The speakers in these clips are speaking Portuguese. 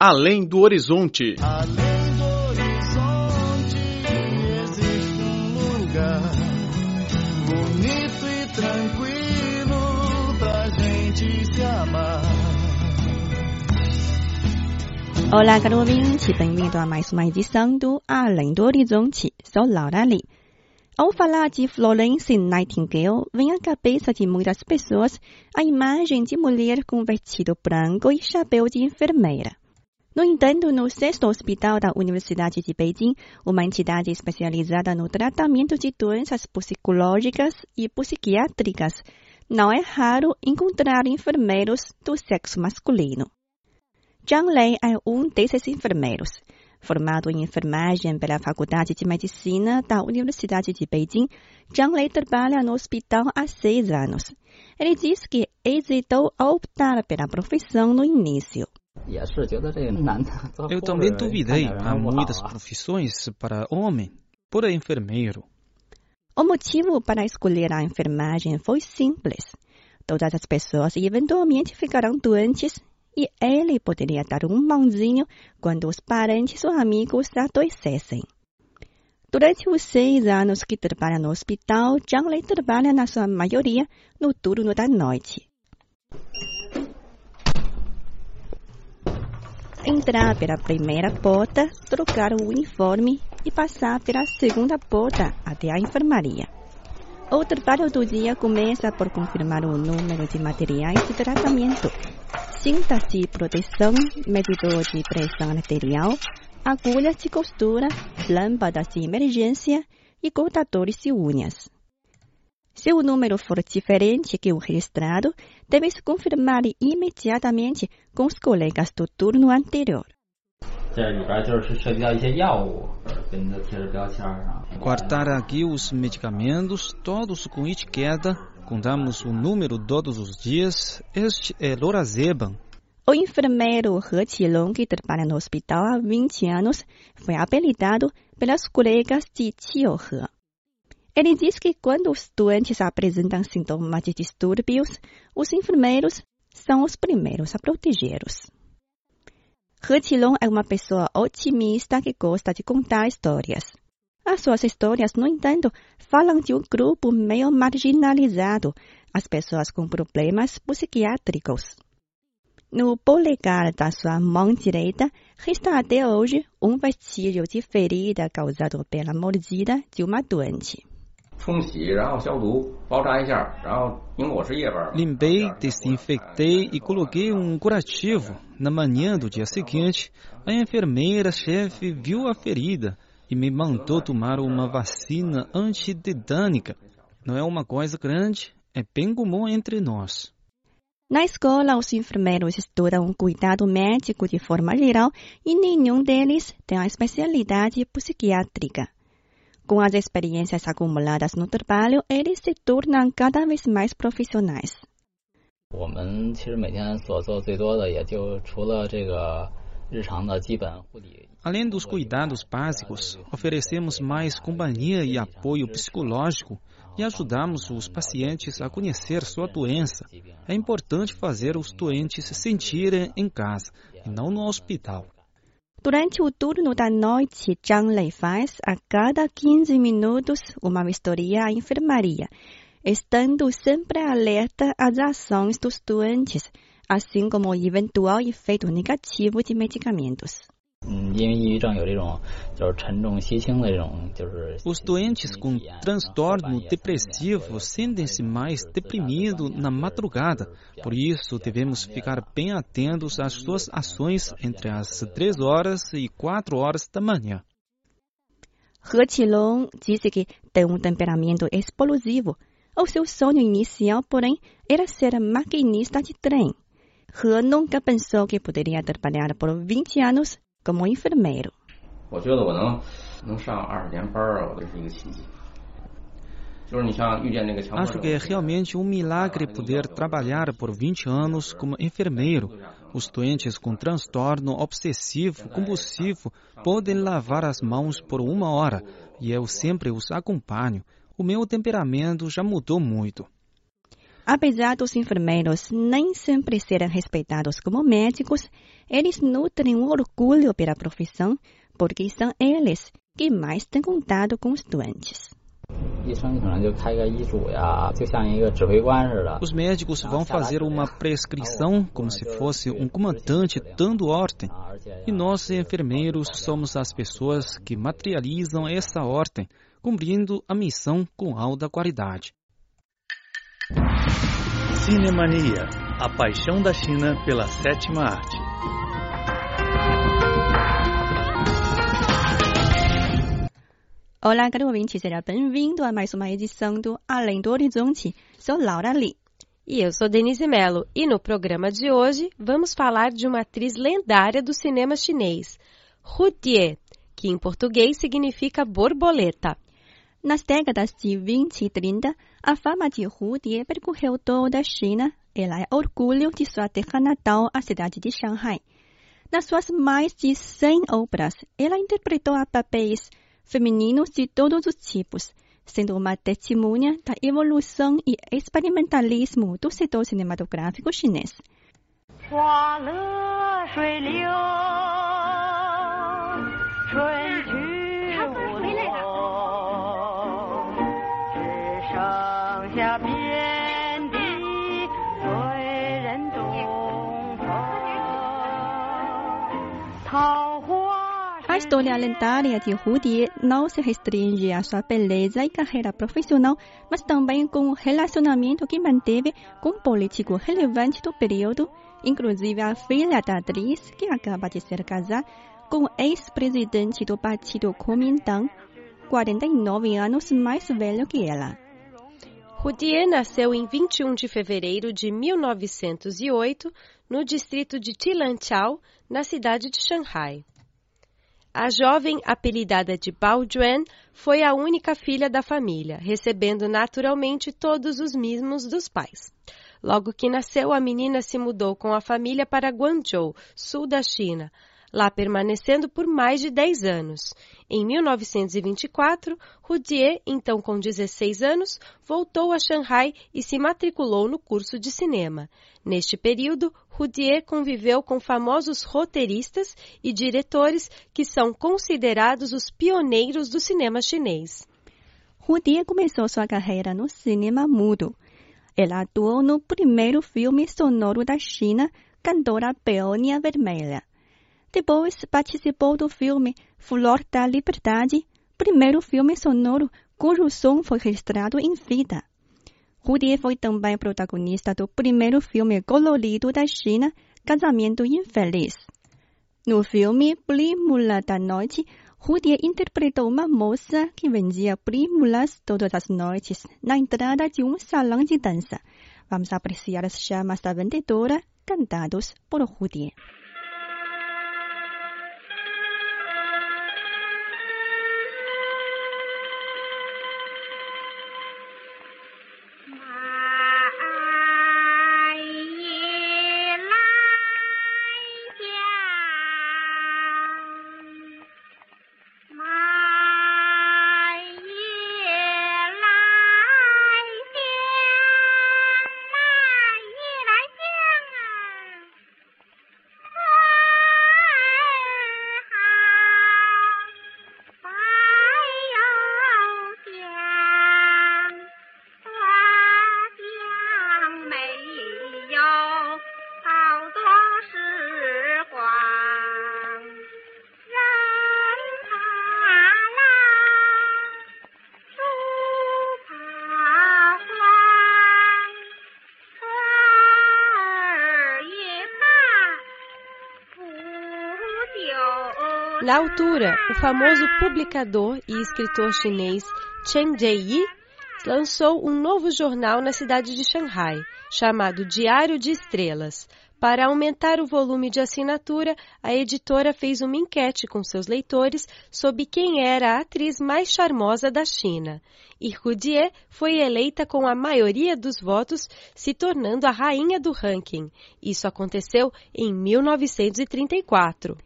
Além do Horizonte. Além do horizonte existe um lugar bonito e tranquilo pra gente se amar. Olá, caro ouvinte, bem-vindo a mais uma edição do Além do Horizonte. Sou Laura Lee. Ao falar de Florence Nightingale, vem à cabeça de muitas pessoas a imagem de mulher com vestido branco e chapéu de enfermeira. No entanto, no sexto hospital da Universidade de Beijing, uma entidade especializada no tratamento de doenças psicológicas e psiquiátricas, não é raro encontrar enfermeiros do sexo masculino. Zhang Lei é um desses enfermeiros. Formado em enfermagem pela Faculdade de Medicina da Universidade de Beijing, Zhang Lei trabalha no hospital há seis anos. Ele diz que hesitou a optar pela profissão no início. Eu também duvidei há muitas profissões para homem, por enfermeiro. O motivo para escolher a enfermagem foi simples. Todas as pessoas eventualmente ficarão doentes e ele poderia dar um mãozinho quando os parentes ou amigos adoecessem. Durante os seis anos que trabalha no hospital, Zhang Lei trabalha na sua maioria no turno da noite. Entrar pela primeira porta, trocar o uniforme e passar pela segunda porta até a enfermaria. O trabalho do dia começa por confirmar o número de materiais de tratamento, cintas de proteção, medidor de pressão arterial, agulhas de costura, lâmpadas de emergência e cortadores de unhas. Se o número for diferente que o registrado, deve-se confirmar imediatamente com os colegas do turno anterior. Guardar aqui os medicamentos, todos com etiqueta, contamos o número todos os dias. Este é Lorazepam. O enfermeiro He Qilong, que trabalha no hospital há 20 anos, foi apelidado pelas colegas de Tio He. Ele diz que quando os doentes apresentam sintomas de distúrbios, os enfermeiros são os primeiros a protegê-los. He Qilong é uma pessoa otimista que gosta de contar histórias. As suas histórias, no entanto, falam de um grupo meio marginalizado, as pessoas com problemas psiquiátricos. No polegar da sua mão direita resta até hoje um vestígio de ferida causado pela mordida de uma doente. Limpei, desinfectei e coloquei um curativo. Na manhã do dia seguinte, a enfermeira-chefe viu a ferida e me mandou tomar uma vacina antidedânica. Não é uma coisa grande, é bem comum entre nós. Na escola, os enfermeiros estudam cuidado médico de forma geral e nenhum deles tem a especialidade psiquiátrica. Com as experiências acumuladas no trabalho, eles se tornam cada vez mais profissionais. Além dos cuidados básicos, oferecemos mais companhia e apoio psicológico e ajudamos os pacientes a conhecer sua doença. É importante fazer os doentes se sentirem em casa e não no hospital. Durante o turno da noite, Zhang Lei faz a cada 15 minutos uma vistoria à enfermaria, estando sempre alerta às ações dos doentes, assim como o eventual efeito negativo de medicamentos. Os doentes com transtorno depressivo sentem-se mais deprimidos na madrugada. Por isso, devemos ficar bem atentos às suas ações entre as 3 horas e 4 horas da manhã. He Qilong disse que tem um temperamento explosivo. O seu sonho inicial, porém, era ser maquinista de trem. He nunca pensou que poderia trabalhar por 20 anos como enfermeiro. Acho que é realmente um milagre poder trabalhar por 20 anos como enfermeiro. Os doentes com transtorno obsessivo compulsivo podem lavar as mãos por uma hora e eu sempre os acompanho. O meu temperamento já mudou muito. Apesar dos enfermeiros nem sempre serem respeitados como médicos, eles nutrem um orgulho pela profissão, porque são eles que mais têm contato com os doentes. Os médicos vão fazer uma prescrição como se fosse um comandante dando ordem. E nós, enfermeiros, somos as pessoas que materializam essa ordem, cumprindo a missão com alta qualidade. Cinemania, a paixão da China pela sétima arte. Olá, caro ouvinte, seja bem-vindo a mais uma edição do Além do Horizonte. Sou Laura Lee. E eu sou Denise Mello. E no programa de hoje vamos falar de uma atriz lendária do cinema chinês, Hu Tie, que em português significa borboleta. Nas décadas de 20 e 30, a fama de Hu Tie percorreu toda a China. Ela é orgulho de sua terra natal, a cidade de Shanghai. Nas suas mais de 100 obras, ela interpretou papéis femininos de todos os tipos, sendo uma testemunha da evolução e experimentalismo do setor cinematográfico chinês. A história lendária de Die não se restringe à sua beleza e carreira profissional, mas também com o relacionamento que manteve com um político relevante do período, inclusive a filha da atriz, que acaba de ser casada com o ex-presidente do partido Kuomintang, 49 anos mais velho que ela. Hu Die nasceu em 21 de fevereiro de 1908 no distrito de Tilanqiao, na cidade de Shanghai. A jovem, apelidada de Bao Juan, foi a única filha da família, recebendo naturalmente todos os mimos dos pais. Logo que nasceu, a menina se mudou com a família para Guangzhou, sul da China, lá permanecendo por mais de 10 anos. Em 1924, Rudier, então com 16 anos, voltou a Shanghai e se matriculou no curso de cinema. Neste período, Rudier conviveu com famosos roteiristas e diretores que são considerados os pioneiros do cinema chinês. Rudier começou sua carreira no cinema mudo. Ela atuou no primeiro filme sonoro da China, Cantora Peônia Vermelha. Depois participou do filme Flor da Liberdade, primeiro filme sonoro cujo som foi registrado em vida. Rudier foi também protagonista do primeiro filme colorido da China, Casamento Infeliz. No filme Prímula da Noite, Rudier interpretou uma moça que vendia prímulas todas as noites na entrada de um salão de dança. Vamos apreciar as chamas da vendedora cantados por Rudier. Na altura, o famoso publicador e escritor chinês Chen Jieyi lançou um novo jornal na cidade de Shanghai, chamado Diário de Estrelas. Para aumentar o volume de assinatura, a editora fez uma enquete com seus leitores sobre quem era a atriz mais charmosa da China. Hu Die foi eleita com a maioria dos votos, se tornando a rainha do ranking. Isso aconteceu em 1934.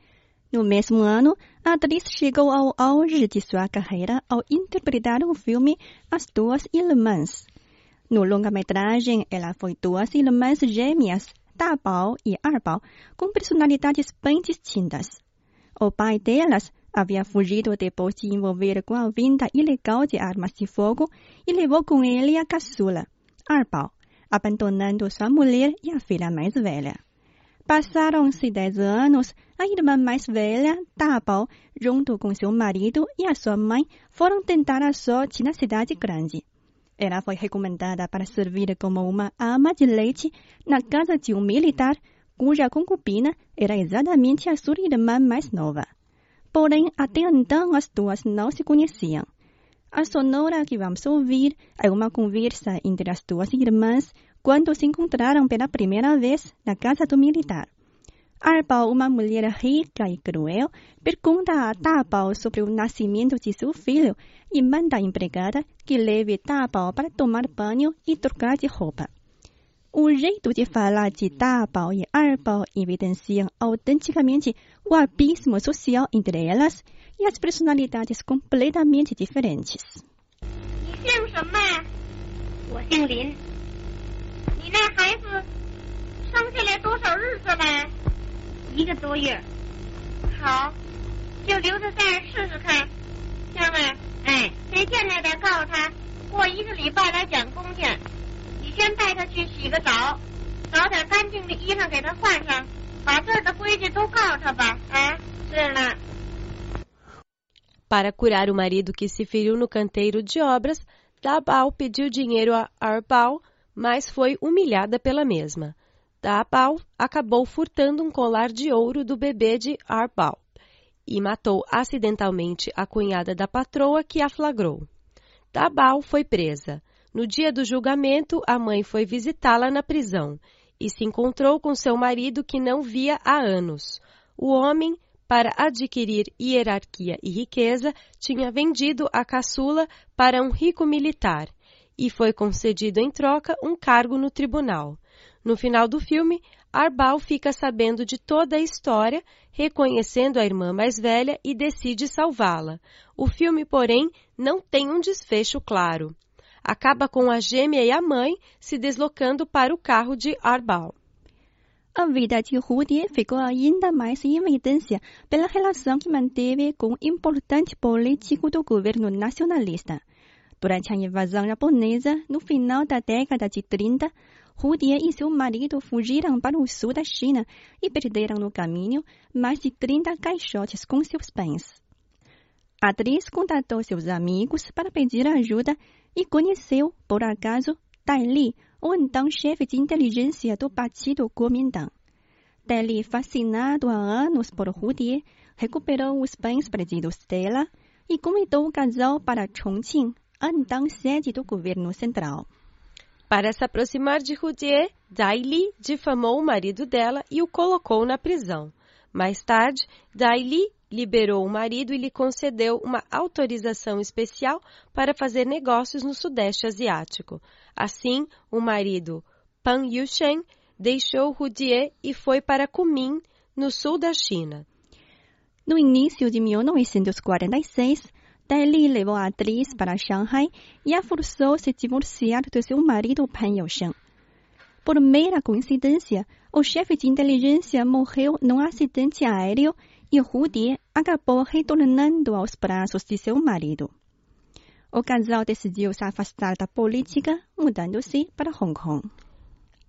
No mesmo ano, a atriz chegou ao auge de sua carreira ao interpretar o filme As Duas Irmãs. No longa-metragem, ela foi duas irmãs gêmeas, Da Bao e Bao, com personalidades bem distintas. O pai delas havia fugido depois de envolver com a venda ilegal de armas de fogo e levou com ele a caçula, Bao, abandonando sua mulher e a filha mais velha. Passaram-se dez anos, a irmã mais velha, Da Bao, junto com seu marido e a sua mãe, foram tentar a sorte na cidade grande. Ela foi recomendada para servir como uma ama de leite na casa de um militar, cuja concubina era exatamente a sua irmã mais nova. Porém, até então as duas não se conheciam. A sonora que vamos ouvir é uma conversa entre as duas irmãs quando se encontraram pela primeira vez na casa do militar. Arbal, uma mulher rica e cruel, pergunta a Dabao sobre o nascimento de seu filho e manda a empregada que leve Dabao para tomar banho e trocar de roupa. O jeito de falar de Dabao e Arbal evidenciam autenticamente o abismo social entre elas e as personalidades completamente diferentes. 你姓什么呀？我姓林。你那孩子生下来多少日子了？一个多月。好，就留在这儿试试看。香儿，哎，谁见来的告诉他，过一个礼拜来讲工去。你先带他去洗个澡，找点干净的衣裳给他换上，把这儿的规矩都告诉他吧。啊，是了。 Para curar o marido que se feriu no canteiro de obras, Dabao pediu dinheiro a Arbal, mas foi humilhada pela mesma. Dabao acabou furtando um colar de ouro do bebê de Arbal e matou acidentalmente a cunhada da patroa que a flagrou. Dabao foi presa. No dia do julgamento, a mãe foi visitá-la na prisão e se encontrou com seu marido que não via há anos. O homem, para adquirir hierarquia e riqueza, tinha vendido a caçula para um rico militar e foi concedido em troca um cargo no tribunal. No final do filme, Arbal fica sabendo de toda a história, reconhecendo a irmã mais velha e decide salvá-la. O filme, porém, não tem um desfecho claro. Acaba com a gêmea e a mãe se deslocando para o carro de Arbal. A vida de Rudi ficou ainda mais em evidência pela relação que manteve com um importante político do governo nacionalista. Durante a invasão japonesa, no final da década de 30, Rudi e seu marido fugiram para o sul da China e perderam no caminho mais de 30 caixotes com seus bens. A atriz contatou seus amigos para pedir ajuda e conheceu, por acaso, Dai Li, o então chefe de inteligência do Partido Kuomintang. Li, fascinado há anos por Rudi, recuperou os bens perdidos dela e convidou o casal para Chongqing, a então sede do governo central. Para se aproximar de Rudier, Dai Li difamou o marido dela e o colocou na prisão. Mais tarde, Dai Li liberou o marido e lhe concedeu uma autorização especial para fazer negócios no Sudeste Asiático. Assim, o marido, Pan Yushen, deixou Rudier e foi para Kunming, no sul da China. No início de 1946, Dai Li levou a atriz para Shanghai e a forçou a se divorciar do seu marido Pan Yousheng. Por mera coincidência, o chefe de inteligência morreu num acidente aéreo e Rudy acabou retornando aos braços de seu marido. O casal decidiu se afastar da política, mudando-se para Hong Kong.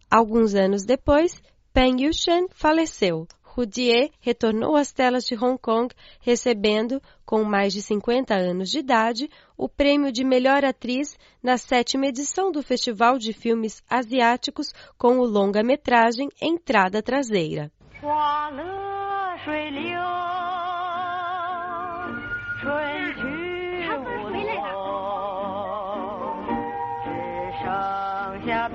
Alguns anos depois, Peng Yushen faleceu. Rudier retornou às telas de Hong Kong, recebendo, com mais de 50 anos de idade, o prêmio de melhor atriz na sétima edição do Festival de Filmes Asiáticos com o longa-metragem Entrada Traseira. 水流，春去无踪，只剩下。